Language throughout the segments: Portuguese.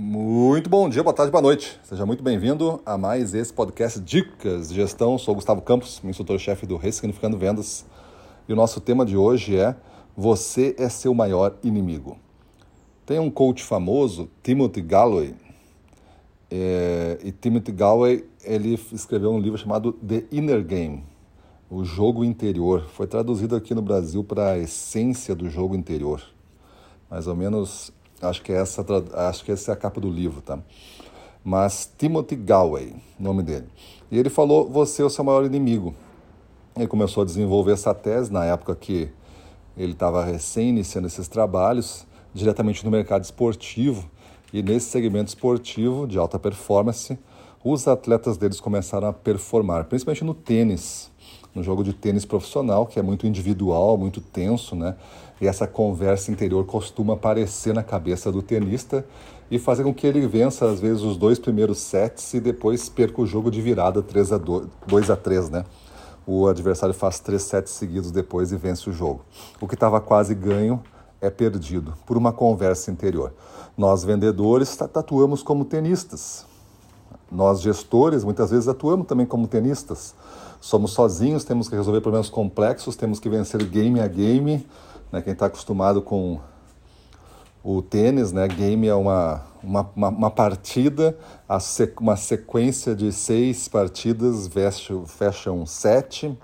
Muito bom dia, boa tarde, boa noite. Seja muito bem-vindo a mais esse podcast Dicas de Gestão. Sou Gustavo Campos, instrutor-chefe do Ressignificando Vendas. E o nosso tema de hoje é Você é seu maior inimigo. Tem um coach famoso, Timothy Galloway, é, e Timothy Galloway ele escreveu um livro chamado The Inner Game, o jogo interior. Foi traduzido aqui no Brasil para a essência do jogo interior. Mais ou menos Acho que essa, acho que essa é a capa do livro, tá? Mas Timothy Galway, nome dele. E ele falou: "Você é o seu maior inimigo". Ele começou a desenvolver essa tese na época que ele estava recém iniciando esses trabalhos, diretamente no mercado esportivo. E nesse segmento esportivo de alta performance, os atletas deles começaram a performar, principalmente no tênis, no jogo de tênis profissional, que é muito individual, muito tenso, né? E essa conversa interior costuma aparecer na cabeça do tenista e fazer com que ele vença, às vezes, os dois primeiros sets e depois perca o jogo de virada 3 a 2, 2 a 3, né? O adversário faz três sets seguidos depois e vence o jogo. O que estava quase ganho é perdido por uma conversa interior. Nós, vendedores, atuamos como tenistas. Nós, gestores, muitas vezes atuamos também como tenistas. Somos sozinhos, temos que resolver problemas complexos, temos que vencer game a game né? Quem está acostumado com o tênis, né? Game é uma, uma, uma, uma partida, uma sequência de seis partidas fecha, fecha um sete.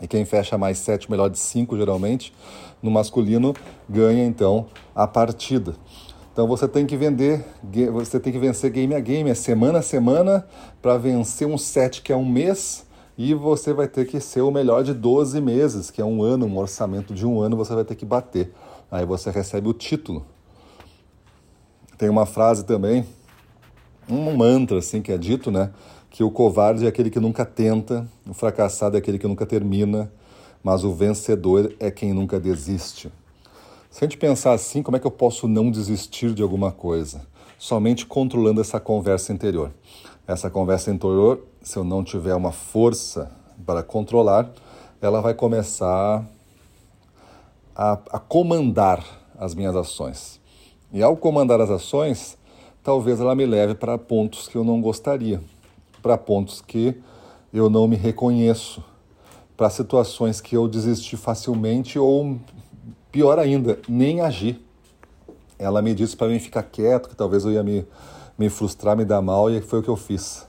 E quem fecha mais sete, melhor de cinco geralmente, no masculino, ganha então a partida. Então você tem que vender, você tem que vencer game a game, é semana a semana, para vencer um set que é um mês e você vai ter que ser o melhor de 12 meses, que é um ano, um orçamento de um ano você vai ter que bater. Aí você recebe o título. Tem uma frase também, um mantra assim que é dito, né? Que o covarde é aquele que nunca tenta, o fracassado é aquele que nunca termina, mas o vencedor é quem nunca desiste. Se a gente pensar assim, como é que eu posso não desistir de alguma coisa? Somente controlando essa conversa interior. Essa conversa interior, se eu não tiver uma força para controlar, ela vai começar a, a comandar as minhas ações. E ao comandar as ações, talvez ela me leve para pontos que eu não gostaria, para pontos que eu não me reconheço, para situações que eu desisti facilmente ou, pior ainda, nem agir. Ela me disse para mim ficar quieto, que talvez eu ia me me frustrar, me dar mal, e foi o que eu fiz.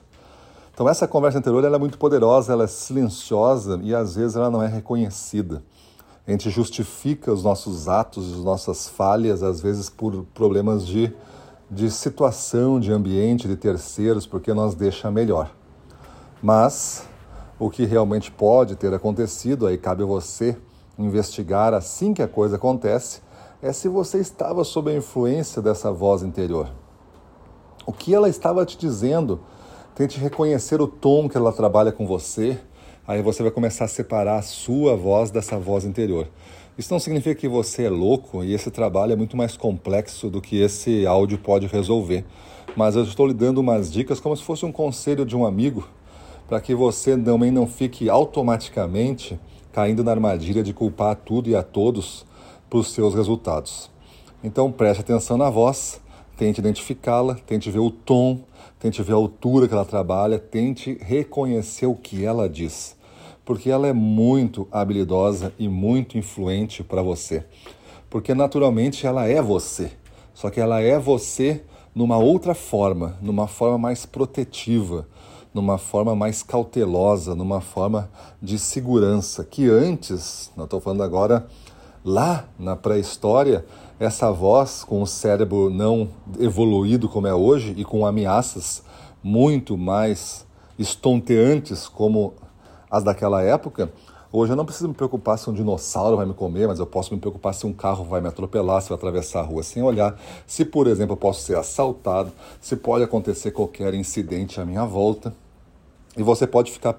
Então essa conversa interior ela é muito poderosa, ela é silenciosa e às vezes ela não é reconhecida. A gente justifica os nossos atos, as nossas falhas, às vezes por problemas de, de situação, de ambiente, de terceiros, porque nós deixa melhor. Mas o que realmente pode ter acontecido, aí cabe a você investigar assim que a coisa acontece, é se você estava sob a influência dessa voz interior. O que ela estava te dizendo? Tente reconhecer o tom que ela trabalha com você. Aí você vai começar a separar a sua voz dessa voz interior. Isso não significa que você é louco e esse trabalho é muito mais complexo do que esse áudio pode resolver. Mas eu estou lhe dando umas dicas como se fosse um conselho de um amigo, para que você também não fique automaticamente caindo na armadilha de culpar tudo e a todos por seus resultados. Então preste atenção na voz Tente identificá-la, tente ver o tom, tente ver a altura que ela trabalha, tente reconhecer o que ela diz. Porque ela é muito habilidosa e muito influente para você. Porque naturalmente ela é você. Só que ela é você numa outra forma, numa forma mais protetiva, numa forma mais cautelosa, numa forma de segurança, que antes, não estou falando agora, lá na pré-história, essa voz com o cérebro não evoluído como é hoje e com ameaças muito mais estonteantes como as daquela época, hoje eu não preciso me preocupar se um dinossauro vai me comer, mas eu posso me preocupar se um carro vai me atropelar, se vai atravessar a rua sem olhar, se, por exemplo, eu posso ser assaltado, se pode acontecer qualquer incidente à minha volta. E você pode ficar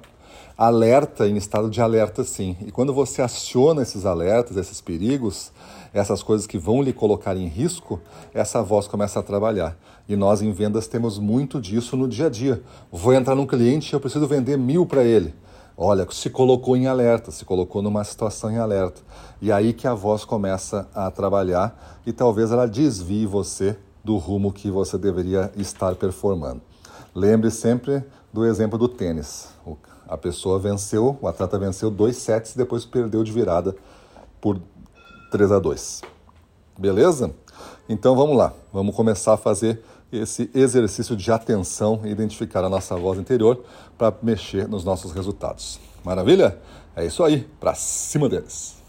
alerta, em estado de alerta sim. E quando você aciona esses alertas, esses perigos, essas coisas que vão lhe colocar em risco, essa voz começa a trabalhar. E nós em vendas temos muito disso no dia a dia. Vou entrar num cliente, eu preciso vender mil para ele. Olha, se colocou em alerta, se colocou numa situação em alerta. E aí que a voz começa a trabalhar e talvez ela desvie você do rumo que você deveria estar performando. Lembre sempre do exemplo do tênis. A pessoa venceu, o atleta venceu dois sets e depois perdeu de virada por 3 a 2. Beleza? Então vamos lá, vamos começar a fazer esse exercício de atenção e identificar a nossa voz interior para mexer nos nossos resultados. Maravilha? É isso aí, para cima deles.